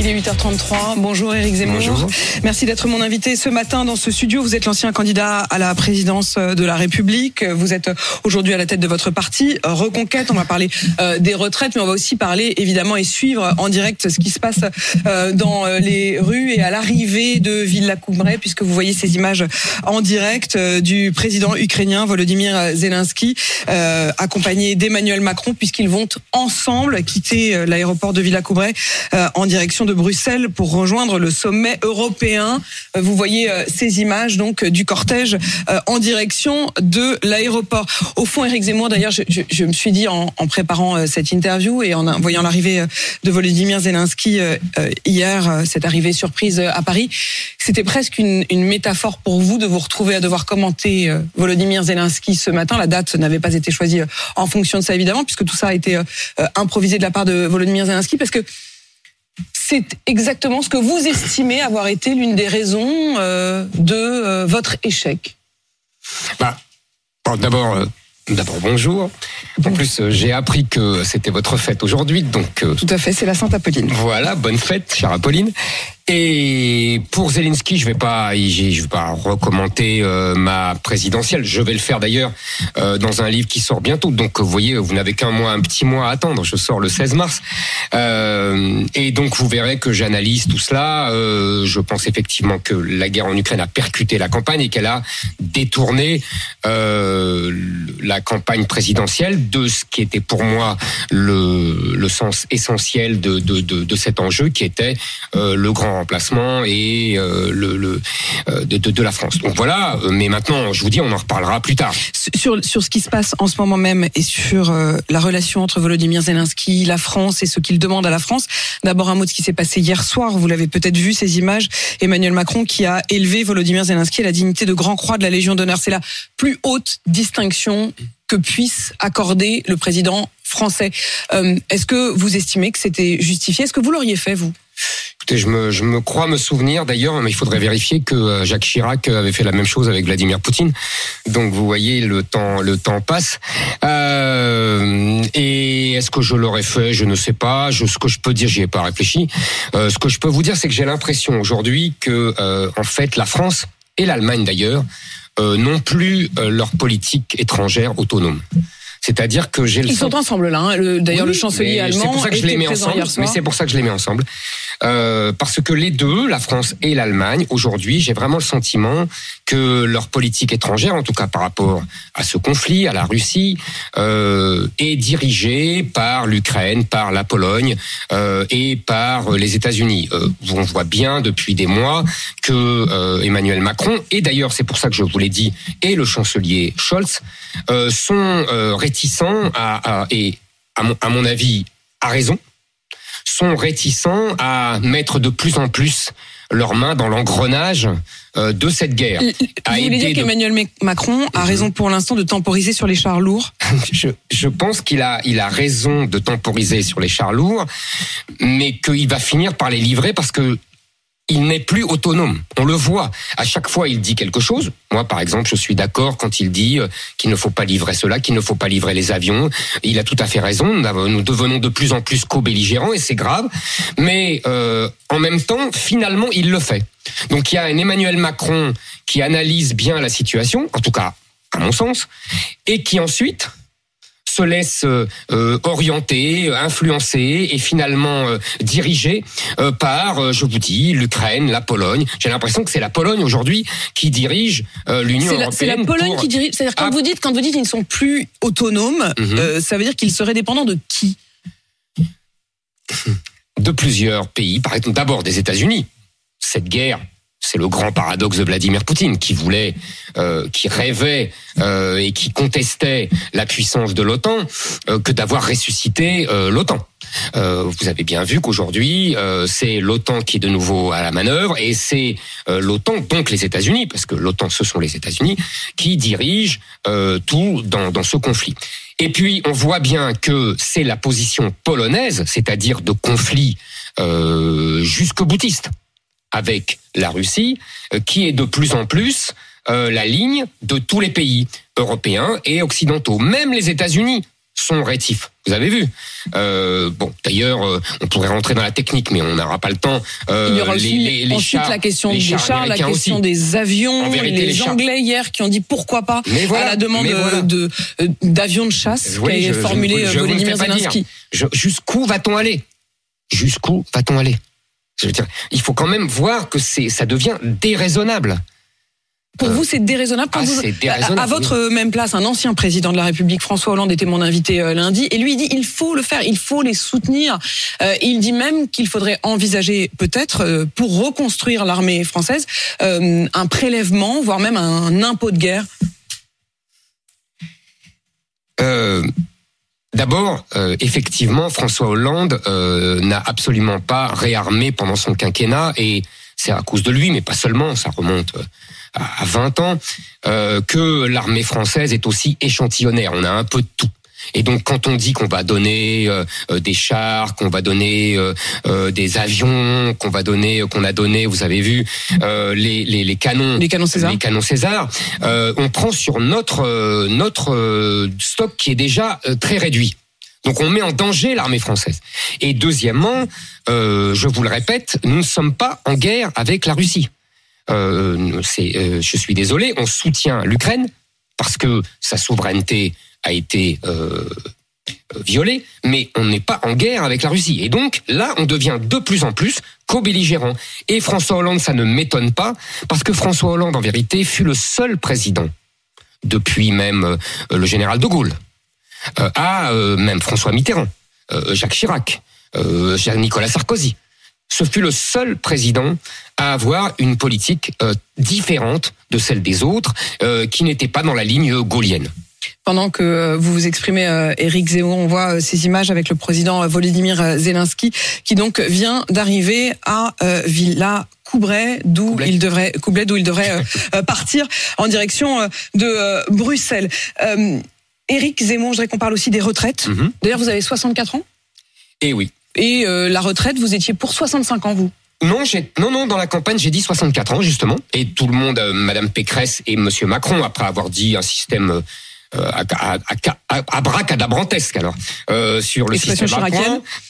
Il est 8h33. Bonjour Éric Zemmour. Bonjour. Merci d'être mon invité ce matin dans ce studio. Vous êtes l'ancien candidat à la présidence de la République. Vous êtes aujourd'hui à la tête de votre parti Reconquête. On va parler euh, des retraites, mais on va aussi parler évidemment et suivre en direct ce qui se passe euh, dans les rues et à l'arrivée de Villa Coumray, puisque vous voyez ces images en direct euh, du président ukrainien Volodymyr Zelensky, euh, accompagné d'Emmanuel Macron, puisqu'ils vont ensemble quitter euh, l'aéroport de Villa Coumray euh, en direction de Bruxelles pour rejoindre le sommet européen. Euh, Vous voyez euh, ces images donc du cortège euh, en direction de l'aéroport. Au fond, Éric Zemmour, d'ailleurs, je, me suis dit en, préparant euh, cette interview et en voyant l'arrivée euh, de Volodymyr Zelensky euh, euh, hier, euh, cette arrivée surprise euh, à Paris, c'était presque une, une métaphore pour vous de vous retrouver à devoir commenter euh, Volodymyr Zelensky ce matin. La date n'avait pas été choisie euh, en fonction de ça, évidemment, puisque tout ça a été euh, euh, improvisé de la part de Volodymyr Zelensky, parce que c'est exactement ce que vous estimez avoir été l'une des raisons euh, de euh, votre échec. Bah, bon, d'abord, euh, d'abord bonjour. En plus, j'ai appris que c'était votre fête aujourd'hui, donc Tout à fait, c'est la Sainte Apolline. voilà, bonne fête, chère Apolline. Et pour Zelensky, je vais pas, je vais pas recommenter euh, ma présidentielle. Je vais le faire d'ailleurs euh, dans un livre qui sort bientôt. Donc, vous voyez, vous n'avez qu'un mois, un petit mois à attendre. Je sors le 16 mars. Euh, et donc, vous verrez que j'analyse tout cela. Je pense effectivement que la guerre en Ukraine a percuté la campagne et qu'elle a détourné la campagne présidentielle de ce qui était pour moi le, sens essentiel de, cet enjeu, qui était le grand remplacement et euh, le, euh, de, la France. Donc voilà. euh, Mais maintenant, je vous dis, on en reparlera plus tard. Sur, sur ce qui se passe en ce moment même et sur la relation entre Volodymyr Zelensky, la France et ce qu'il demande à la France. D'abord un mot de ce qui s'est passé hier soir. Vous l'avez peut-être vu ces images. Emmanuel Macron qui a élevé Volodymyr Zelensky à la dignité de grand croix de la Légion d'honneur. C'est la plus haute distinction que puisse accorder le président français. Est-ce que vous estimez que c'était justifié? Est-ce que vous l'auriez fait vous? Écoutez, je me, je me crois me souvenir d'ailleurs, mais il faudrait vérifier que euh, Jacques Chirac avait fait la même chose avec Vladimir Poutine. Donc vous voyez, le temps, le temps passe. Euh, et est-ce que je l'aurais fait? Je ne sais pas. Je, ce que je peux dire, j'y ai pas réfléchi. Euh, ce que je peux vous dire, c'est que j'ai l'impression aujourd'hui que, euh, en fait, la France et l'Allemagne d'ailleurs n'ont plus leur politique étrangère autonome. C'est-à-dire que j'ai le Ils sont ensemble là. hein. Le- D'ailleurs, oui, le chancelier allemand C'est pour ça que je les mets ensemble. Mais c'est pour ça que je les mets ensemble. Euh, parce que les deux, la France et l'Allemagne, aujourd'hui, j'ai vraiment le sentiment que leur politique étrangère, en tout cas par rapport à ce conflit, à la Russie, euh, est dirigée par l'Ukraine, par la Pologne euh, et par les États-Unis. Euh, on voit bien depuis des mois que euh, Emmanuel Macron, et d'ailleurs c'est pour ça que je vous l'ai dit, et le chancelier Scholz, sont réticents à, à- et à mon avis à raison, sont réticents à mettre de plus en plus leurs mains dans l'engrenage euh, de cette guerre. Vous voulez dire qu'Emmanuel Mac- Macron a Mhm. raison pour l'instant de temporiser sur les chars lourds? Je, je pense qu'il a, il a raison de temporiser sur les chars lourds, mais qu'il va finir par les livrer parce que il n'est plus autonome. On le voit. À chaque fois, il dit quelque chose. Moi, par exemple, je suis d'accord quand il dit euh, qu'il ne faut pas livrer cela, qu'il ne faut pas livrer les avions. Il a tout à fait raison. Nous devenons de plus en plus co-belligérants et c'est grave. Mais euh, en même temps, finalement, il le fait. Donc il y a un Emmanuel Macron qui analyse bien la situation, en tout cas à mon sens, et qui ensuite se laisse euh, euh, orienter, influencer et finalement euh, dirigé euh, par, je vous dis, l'Ukraine, la Pologne. J'ai l'impression que c'est la Pologne aujourd'hui qui dirige l'Union la, c'est européenne. la Pologne pour- qui dirige. C'est-à-dire quand Ah. vous dites quand vous dites qu'ils ne sont plus autonomes, Mhm. ça veut dire qu'ils seraient dépendants de qui? De plusieurs pays, par exemple d'abord des États-Unis. Cette guerre, c'est le grand paradoxe de Vladimir Poutine, qui voulait, euh, qui rêvait euh, et qui contestait la puissance de l'OTAN, euh, que d'avoir ressuscité euh, l'OTAN. Vous avez bien vu qu'aujourd'hui, c'est l'OTAN qui est de nouveau à la manœuvre et c'est l'OTAN, donc les États-Unis, parce que l'OTAN, ce sont les États-Unis, qui dirigent tout dans, dans ce conflit. Et puis, on voit bien que c'est la position polonaise, c'est-à-dire de conflit jusqu'au boutiste avec la Russie, euh, qui est de plus en plus euh, la ligne de tous les pays européens et occidentaux. Même les États-Unis sont rétifs. Vous avez vu. Euh, bon, d'ailleurs, euh, on pourrait rentrer dans la technique, mais on n'aura pas le temps. Euh, Il y aura aussi les, les, ensuite la question des chars, la question aussi. des avions. Vérité, les, les Anglais hier qui ont dit pourquoi pas voilà, à la demande voilà. de d'avions de chasse oui, qui a formulé Volodymyr Zelensky. Jusqu'où va-t-on aller? Jusqu'où va-t-on aller? Je veux dire, il faut quand même voir que c'est ça devient déraisonnable. Pour vous, c'est déraisonnable. Ah, vous, déraisonnable, à, votre oui. même place, un ancien président de la République, François Hollande, était mon invité euh, lundi, et lui il dit il faut le faire, il faut les soutenir. Euh, il dit même qu'il faudrait envisager peut-être euh, pour reconstruire l'armée française euh, un prélèvement, voire même un impôt de guerre. Euh, D'abord, euh, effectivement, François Hollande euh, n'a absolument pas réarmé pendant son quinquennat et c'est à cause de lui, mais pas seulement, ça remonte à 20 ans, euh, que l'armée française est aussi échantillonnaire. On a un peu tout. Et donc, quand on dit qu'on va donner euh, des chars, qu'on va donner euh, euh, des avions, qu'on va donner, qu'on a donné, vous avez vu, euh, les, les, les, canons, les canons César, les canons César, euh, on prend sur notre notre stock qui est déjà très réduit. Donc, on met en danger l'armée française. Et deuxièmement, euh, je vous le répète, nous ne sommes pas en guerre avec la Russie. Euh, euh, je suis désolé, on soutient l'Ukraine parce que sa souveraineté a été euh, violée, mais on n'est pas en guerre avec la Russie. Et donc là, on devient de plus en plus co-belligérant. Et François Hollande, ça ne m'étonne pas, parce que François Hollande, en vérité, fut le seul président, depuis même euh, le général de Gaulle, euh, à euh, même François Mitterrand, Jacques Chirac, Nicolas Sarkozy. Ce fut le seul président à avoir une politique différente de celle des autres, qui n'était pas dans la ligne gaulienne. Pendant que vous vous exprimez, euh, Éric Zemmour, on voit euh, ces images avec le président Volodymyr Zelensky, qui donc vient d'arriver à euh, Villa Coubray, d'où il devrait, Coubray, d'où il devrait euh, partir en direction de euh, Bruxelles. Éric Zemmour, je voudrais qu'on parle aussi des retraites. Mm -hmm. D'ailleurs, vous avez 64 ans. Et oui. Et euh, la retraite, vous étiez pour 65 ans, vous non, non, non, dans la campagne, j'ai dit 64 ans, justement. Et tout le monde, euh, Madame Pécresse et Monsieur Macron, après avoir dit un système euh, à, à, à, à bracadabrantesque alors euh, sur le système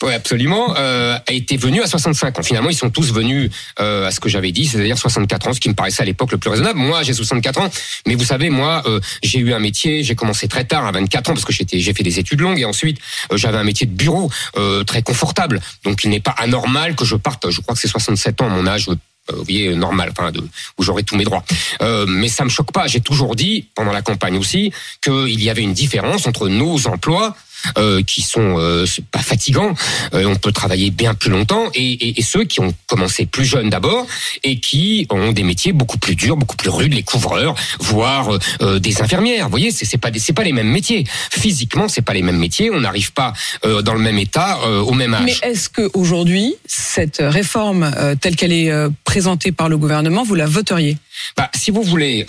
ouais, absolument euh, a été venu à 65 ans. Finalement ils sont tous venus euh, à ce que j'avais dit c'est-à-dire 64 ans ce qui me paraissait à l'époque le plus raisonnable. Moi j'ai 64 ans. Mais vous savez moi euh, j'ai eu un métier j'ai commencé très tard à 24 ans parce que j'étais j'ai fait des études longues et ensuite euh, j'avais un métier de bureau euh, très confortable. Donc il n'est pas anormal que je parte je crois que c'est 67 ans mon âge vous voyez, normal, enfin, de, où j'aurai tous mes droits. Euh, mais ça me choque pas. J'ai toujours dit, pendant la campagne aussi, qu'il y avait une différence entre nos emplois euh, qui sont euh, pas fatigants, euh, on peut travailler bien plus longtemps, et, et, et ceux qui ont commencé plus jeunes d'abord et qui ont des métiers beaucoup plus durs, beaucoup plus rudes, les couvreurs, voire euh, des infirmières. Vous voyez, c'est pas c'est pas les mêmes métiers. Physiquement, c'est pas les mêmes métiers. On n'arrive pas euh, dans le même état euh, au même âge. Mais est-ce que aujourd'hui cette réforme telle qu'elle est présentée par le gouvernement, vous la voteriez? Bah, si vous voulez,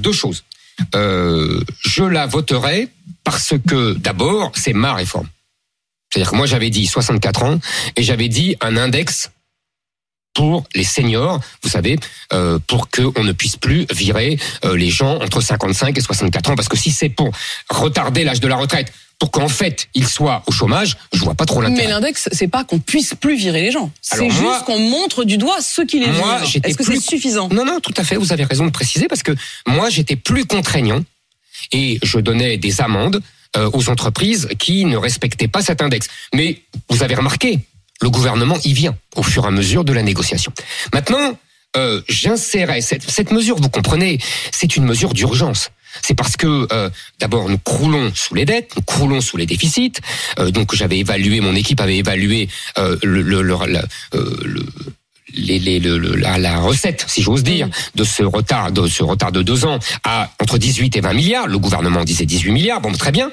deux choses. je la voterai parce que d'abord, c'est ma réforme. C'est-à-dire que moi, j'avais dit 64 ans et j'avais dit un index pour les seniors, vous savez, euh, pour qu'on ne puisse plus virer euh, les gens entre 55 et 64 ans. Parce que si c'est pour retarder l'âge de la retraite, pour qu'en fait ils soient au chômage, je vois pas trop l'intérêt. Mais l'index, c'est pas qu'on puisse plus virer les gens. C'est juste qu'on montre du doigt ceux qui les moi, virent. Est-ce que c'est suffisant? Non, non, tout à fait. Vous avez raison de préciser parce que moi, j'étais plus contraignant et je donnais des amendes euh, aux entreprises qui ne respectaient pas cet index. Mais vous avez remarqué, le gouvernement y vient au fur et à mesure de la négociation. Maintenant, euh, j'insérais cette, cette mesure, vous comprenez, c'est une mesure d'urgence. C'est parce que euh, d'abord nous croulons sous les dettes, nous croulons sous les déficits. Euh, donc j'avais évalué, mon équipe avait évalué euh, le, le, le, le les, les, le, la, la, recette, si j'ose dire, de ce retard, de ce retard de deux ans à entre 18 et 20 milliards. Le gouvernement disait 18 milliards, bon, très bien.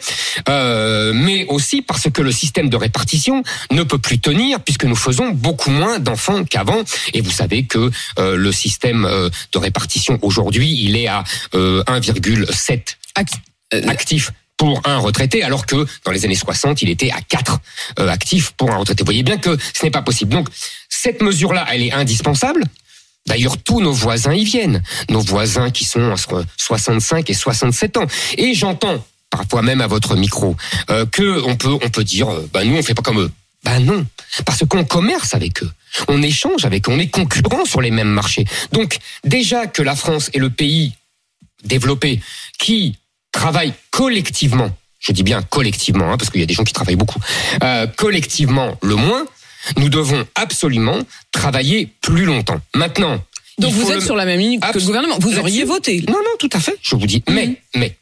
Euh, mais aussi parce que le système de répartition ne peut plus tenir puisque nous faisons beaucoup moins d'enfants qu'avant. Et vous savez que euh, le système euh, de répartition aujourd'hui, il est à 1,7 actifs pour un retraité, alors que dans les années 60, il était à 4 euh, actifs pour un retraité. Vous voyez bien que ce n'est pas possible. Donc, cette mesure-là, elle est indispensable. D'ailleurs, tous nos voisins y viennent. Nos voisins qui sont entre 65 et 67 ans. Et j'entends, parfois même à votre micro, euh, que on peut, dire, euh, bah nous on fait pas comme eux. Ben non, parce qu'on commerce avec eux, on échange avec eux, on est concurrents sur les mêmes marchés. Donc déjà que la France est le pays développé qui travaille collectivement, je dis bien collectivement, hein, parce qu'il y a des gens qui travaillent beaucoup, euh, collectivement le moins, nous devons absolument travailler plus longtemps. Maintenant. Donc vous êtes le- sur la même ligne que le gouvernement. Vous auriez voté. Non, non, tout à fait. Je vous dis, mais, Mhm. mais,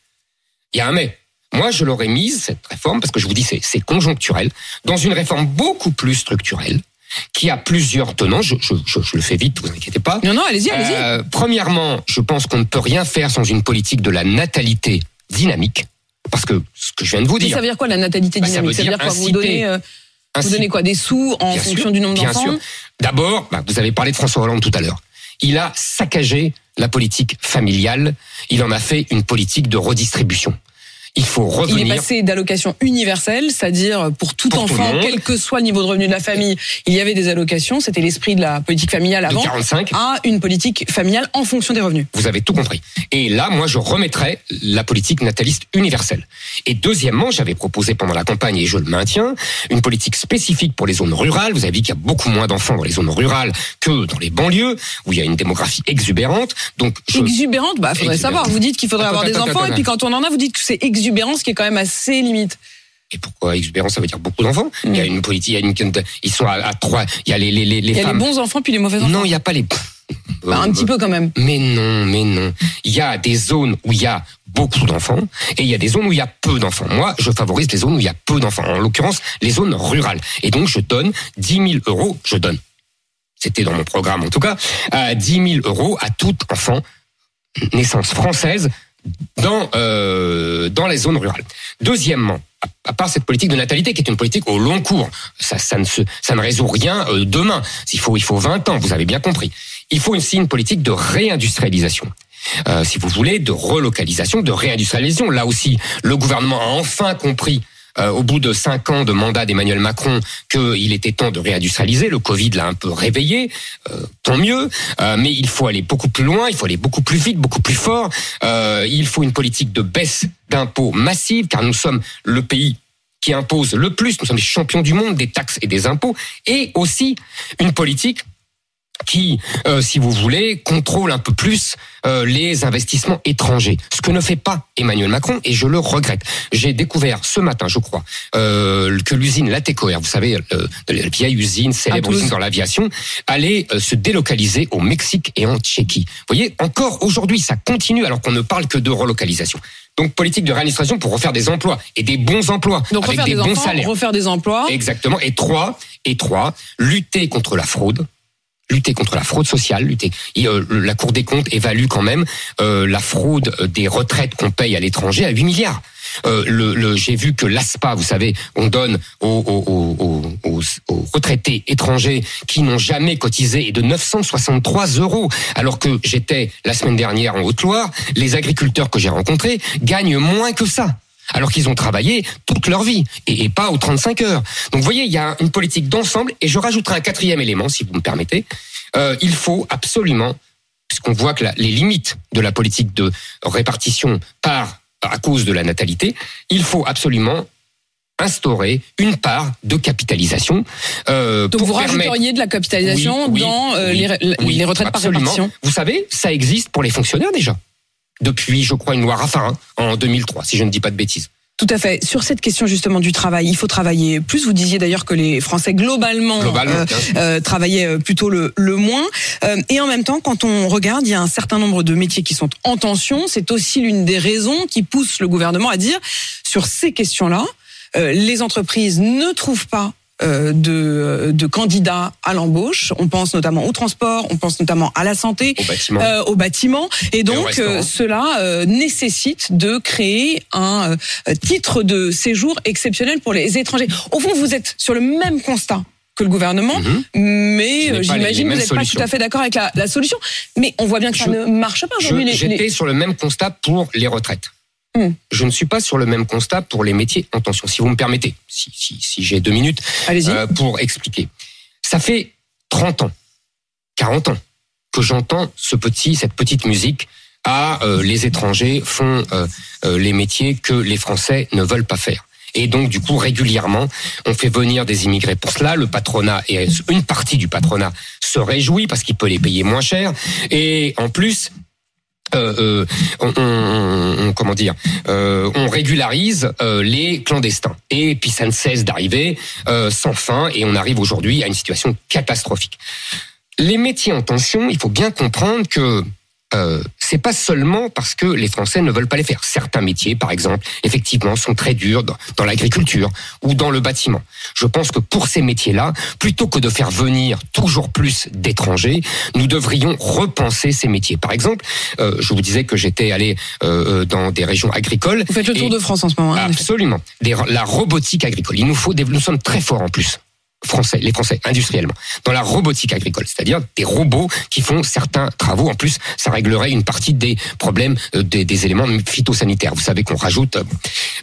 il y a un mais. Moi, je l'aurais mise, cette réforme, parce que je vous dis, c'est, conjoncturel, dans une réforme beaucoup plus structurelle, qui a plusieurs tenants. Je, je, je, je le fais vite, vous inquiétez pas. Non, non, allez-y, allez-y. Euh, premièrement, je pense qu'on ne peut rien faire sans une politique de la natalité dynamique. Parce que ce que je viens de vous Mais dire. ça veut dire quoi la natalité Bah, ça dynamique? veut Ça veut dire dire quoi? Vous donnez, euh, vous donnez quoi Des sous en Bien fonction sûr, du nombre bien d'enfants sûr. D'abord, bah, vous avez parlé de François Hollande tout à l'heure. Il a saccagé la politique familiale. Il en a fait une politique de redistribution. Il faut Il est revenir. passé d'allocation universelle, c'est-à-dire pour tout Pour enfant, quel que soit le niveau de revenu de la famille, il y avait des allocations. C'était l'esprit de la politique familiale de avant. 45, À une politique familiale en fonction des revenus. vous avez tout compris. Et là, moi, je remettrais la politique nataliste universelle. Et deuxièmement, j'avais proposé pendant la campagne, et je le maintiens, une politique spécifique pour les zones rurales. Vous avez vu qu'il y a beaucoup moins d'enfants dans les zones rurales que dans les banlieues, où il y a une démographie exubérante. Donc, je, Exubérante, bah faudrait Exubérante. savoir. Vous dites qu'il faudrait Attends, avoir des attends, enfants, et puis quand on en a, vous dites que c'est exubérance, ce qui est quand même assez limite. Et pourquoi exubérant Ça veut dire beaucoup d'enfants. Il y a Mm. une politique, il y a une, ils sont à, à trois. Il y a les les les, les Il y a les bons enfants puis les mauvais enfants. non, il y a pas les. Bah, un petit peu quand même. Mais non, mais non. Il y a des zones où il y a beaucoup d'enfants et il y a des zones où il y a peu d'enfants. Moi, je favorise les zones où il y a peu d'enfants. En l'occurrence, les zones rurales. Et donc, je donne 10 000 euros. Je donne. C'était dans mon programme en tout cas. Euh, 10 000 euros à tout enfant naissance française dans euh, dans les zones rurales. Deuxièmement, à- part cette politique de natalité qui est une politique au long cours, ça ne résout rien euh, demain. Il faut il faut 20 ans, vous avez bien compris. Il faut aussi une politique de réindustrialisation. Euh, si vous voulez, de relocalisation, de réindustrialisation. Là aussi, le gouvernement a enfin compris euh, au bout de cinq ans de mandat d'Emmanuel Macron qu'il était temps de réindustrialiser. Le Covid l'a un peu réveillé, euh, tant mieux. Euh, mais il faut aller beaucoup plus loin, il faut aller beaucoup plus vite, beaucoup plus fort. Euh, il faut une politique de baisse d'impôts massive, car nous sommes le pays qui impose le plus. Nous sommes les champions du monde des taxes et des impôts, et aussi une politique qui, euh, si vous voulez, contrôle un peu plus euh, les investissements étrangers. Ce que ne fait pas Emmanuel Macron, et je le regrette. J'ai découvert ce matin, je crois, euh, que l'usine Latécoère, vous savez, euh, la vieille usine, célèbre usine dans l'aviation, allait euh, se délocaliser au Mexique et en Tchéquie. Vous voyez, encore aujourd'hui, ça continue alors qu'on ne parle que de relocalisation. Donc politique de réadministration pour refaire des emplois et des bons emplois Donc avec refaire des bons salaires. refaire des emplois. Exactement. Et trois, et trois, lutter contre la fraude. Lutter contre la fraude sociale, lutter. Euh, la Cour des comptes évalue quand même euh, la fraude des retraites qu'on paye à l'étranger à 8 milliards. Euh, J'ai vu que l'ASPA, vous savez, on donne aux, retraités étrangers qui n'ont jamais cotisé et de 963 euros. Alors que j'étais la semaine dernière en Haute-Loire, les agriculteurs que j'ai rencontrés gagnent moins que ça alors qu'ils ont travaillé toute leur vie et, et pas aux 35 heures. Donc vous voyez, il y a une politique d'ensemble et je rajouterai un quatrième élément, si vous me permettez. Euh, il faut absolument, puisqu'on voit que la- les limites de la politique de répartition par à cause de la natalité, il faut absolument instaurer une part de capitalisation euh, Donc pour vous permettre rajouteriez de la capitalisation Oui, oui, dans euh, oui, les, retraites par répartition. Vous savez, ça existe pour les fonctionnaires déjà. Depuis, je crois, une loi Raffarin en 2003, si je ne dis pas de bêtises. Tout à fait. Sur cette question justement du travail, il faut travailler plus. Vous disiez d'ailleurs que les Français globalement, Globalement, euh, euh, travaillaient euh, plutôt le, le moins. Euh, et en même temps, quand on regarde, il y a un certain nombre de métiers qui sont en tension. C'est aussi l'une des raisons qui pousse le gouvernement à dire sur ces questions-là, euh, les entreprises ne trouvent pas de, de candidats à l'embauche. On pense notamment au transport, on pense notamment à la santé Au bâtiment. euh, au bâtiment. Et donc, euh, cela euh, nécessite de créer un euh, titre de séjour exceptionnel pour les étrangers. Au fond, vous êtes sur le même constat que le gouvernement, Mhm. mais euh, j'imagine que vous n'êtes pas tout à fait d'accord avec la, la solution. Mais on voit bien que ça ne marche pas aujourd'hui. J'étais les- sur le même constat pour les retraites. Hmm. Je ne suis pas sur le même constat pour les métiers en tension. Si vous me permettez, si, si, si j'ai deux minutes euh, pour expliquer. Ça fait 30 ans, 40 ans que j'entends ce petit, cette petite musique à euh, les étrangers font euh, les métiers que les Français ne veulent pas faire. Et donc, du coup, régulièrement, on fait venir des immigrés pour cela. Le patronat et une partie du patronat se réjouit parce qu'il peut les payer moins cher. Et en plus, euh, euh, on, on- on- comment dire, euh, on régularise euh, les clandestins. Et puis ça ne cesse d'arriver euh, sans fin, et on arrive aujourd'hui à une situation catastrophique. Les métiers en tension, il faut bien comprendre que euh, c'est pas seulement parce que les Français ne veulent pas les faire. Certains métiers, par exemple, effectivement, sont très durs dans, dans l'agriculture ou dans le bâtiment. Je pense que pour ces métiers-là, plutôt que de faire venir toujours plus d'étrangers, nous devrions repenser ces métiers. Par exemple, euh, je vous disais que j'étais allé euh, euh, dans des régions agricoles. Vous faites le tour de France en ce moment. hein. Absolument. Des- la robotique agricole. Il nous faut des, nous sommes très forts en plus. Français, les Français, industriellement, dans la robotique agricole, c'est-à-dire des robots qui font certains travaux. En plus, ça réglerait une partie des problèmes euh, des, des éléments phytosanitaires. Vous savez qu'on rajoute. euh,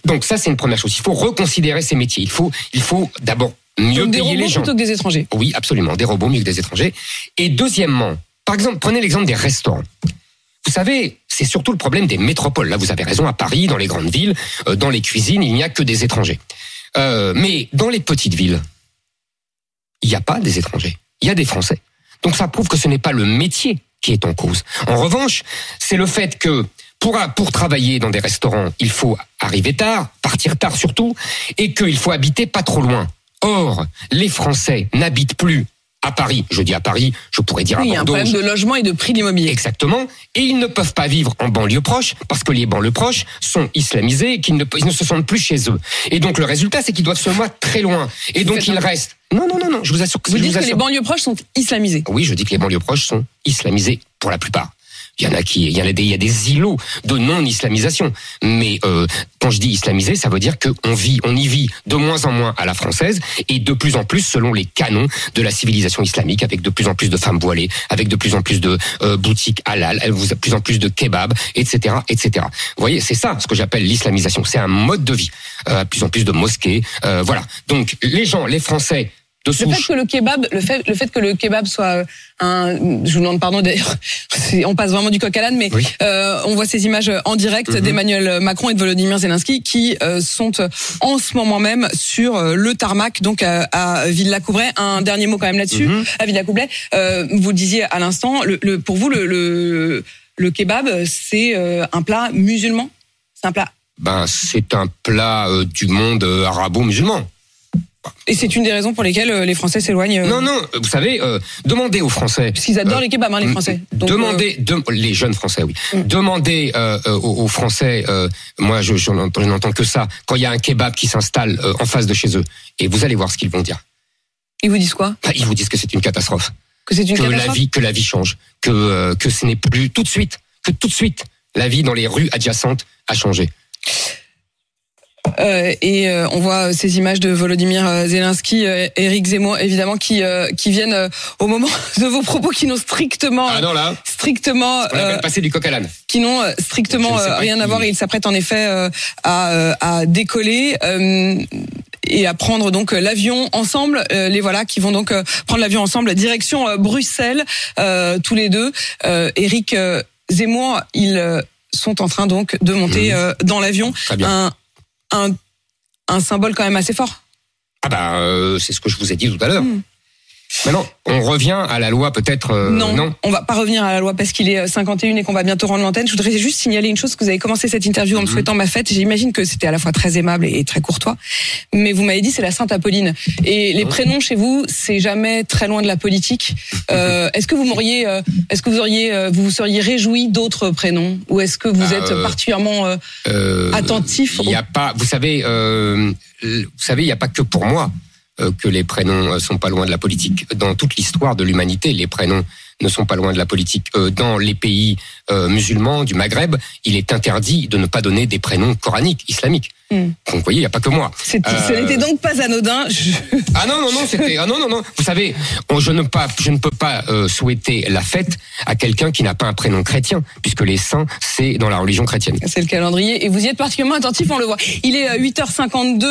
Donc ça, c'est une première chose. Il faut reconsidérer ces métiers. Il faut, il faut d'abord mieux Donc des robots les gens. plutôt que des étrangers. Oui, absolument, des robots mieux que des étrangers. Et deuxièmement, par exemple, prenez l'exemple des restaurants. Vous savez, c'est surtout le problème des métropoles. Là, vous avez raison, à Paris, dans les grandes villes, euh, dans les cuisines, il n'y a que des étrangers. Euh, mais dans les petites villes, il n'y a pas des étrangers, il y a des Français. Donc ça prouve que ce n'est pas le métier qui est en cause. En revanche, c'est le fait que pour, pour travailler dans des restaurants, il faut arriver tard, partir tard surtout, et qu'il faut habiter pas trop loin. Or, les Français n'habitent plus à Paris. Je dis à Paris, je pourrais dire Oui, il y à a un Bordeaux. problème de logement et de prix de l'immobilier. Exactement. Et ils ne peuvent pas vivre en banlieue proche parce que les banlieues proches sont islamisées et qu'ils ne, ils ne se sentent plus chez eux. Et donc le résultat, c'est qu'ils doivent se mettre très loin. Et donc ils un- restent. Non, non, non, non. Je vous assure que Vous je dites vous que les assure- banlieues proches sont islamisées. Oui, je dis que les banlieues proches sont islamisées pour la plupart. Il y en a qui, il y en a des, il y a des îlots de non-islamisation. Mais euh, quand je dis islamisé, ça veut dire qu'on vit, on y vit de moins en moins à la française et de plus en plus selon les canons de la civilisation islamique, avec de plus en plus de femmes voilées, avec de plus en plus de euh, boutiques halal, avec de plus en plus de kebabs, etc., etc. Vous voyez, c'est ça ce que j'appelle l'islamisation. C'est un mode de vie, euh, plus en plus de mosquées, euh, voilà. Donc les gens, les Français de Le fait que le kebab, le fait, le fait que le kebab soit euh, un, je vous demande pardon d'ailleurs, on passe vraiment du coq à l'âne, mais Oui. euh, on voit ces images en direct Mhm. d'Emmanuel Macron et de Volodymyr Zelensky qui euh, sont euh, en ce moment même sur euh, le tarmac, donc à, à Villa-Coubray. Un dernier mot quand même là-dessus, Mhm. à Villa-Coubray. Euh, vous le disiez à l'instant, le, le- pour vous le, le, le kebab, c'est un plat musulman, c'est un plat, Ben, c'est un plat euh, du monde arabo-musulman. Et c'est une des raisons pour lesquelles euh, les Français s'éloignent. euh, Non, non, vous savez, euh, demandez aux Français. Parce qu'ils adorent Euh, les kebabs, hein, les Français. Donc, euh, demandez, dem- les jeunes Français, oui. Mm. Demandez euh, euh, aux, aux Français, euh, moi je, je n'entends que ça, quand il y a un kebab qui s'installe euh, en face de chez eux, et vous allez voir ce qu'ils vont dire. ils vous disent quoi? Ben, ils vous disent que c'est une catastrophe, Que c'est une que la vie, que la vie change, que euh, que ce n'est plus tout de suite, que tout de suite la vie dans les rues adjacentes a changé. Euh, et euh, on voit ces images de Volodymyr euh, Zelensky, euh, Éric Zemmour, évidemment, qui qui, qui viennent euh, au moment de vos propos qui n'ont strictement, Ah non là, strictement, euh, passer du coq à l'âne. qui n'ont euh, strictement euh, rien à voir. Et il s'apprête en effet euh, à, euh, à décoller. euh, et à prendre donc euh, l'avion ensemble, Euh, les voilà qui vont donc euh, prendre l'avion ensemble direction euh, Bruxelles, euh, tous les deux. Euh, euh, Zemmour, ils euh, sont en train donc de monter euh, dans l'avion. Très bien. Un, un, un symbole quand même assez fort. Ah ben, euh, c'est ce que je vous ai dit tout à l'heure. Mm. Maintenant, on revient à la loi peut-être. euh, non, non. on va pas revenir à la loi parce qu'il est euh, 51 et qu'on va bientôt rendre l'antenne. Je voudrais juste signaler une chose que vous avez commencé cette interview en me Mhm. souhaitant ma fête. J'imagine que c'était à la fois très aimable et très courtois, mais vous m'avez dit c'est la Sainte Apolline. Et les Mhm. prénoms chez vous, c'est jamais très loin de la politique. Euh, est-ce que vous m'auriez, euh, est-ce que vous auriez, euh, vous vous seriez réjoui d'autres prénoms, ou est-ce que vous Bah, êtes euh, particulièrement euh, Euh, attentif Il n'y a pas, vous savez, euh, vous savez, il n'y a pas que pour moi euh, que les prénoms euh, sont pas loin de la politique. Dans toute l'histoire de l'humanité, les prénoms ne sont pas loin de la politique. Euh, dans les pays euh, musulmans du Maghreb, il est interdit de ne pas donner des prénoms coraniques, islamiques. Hmm. Donc, vous voyez, il n'y a pas que moi. c'est- Ce Euh, n'était donc pas anodin. Je- Ah non non non c'était ah non non non vous savez je ne pas je ne peux pas euh, souhaiter la fête à quelqu'un qui n'a pas un prénom chrétien puisque les saints c'est dans la religion chrétienne C'est le calendrier et vous y êtes particulièrement attentif, on le voit. Il est euh, 8h52.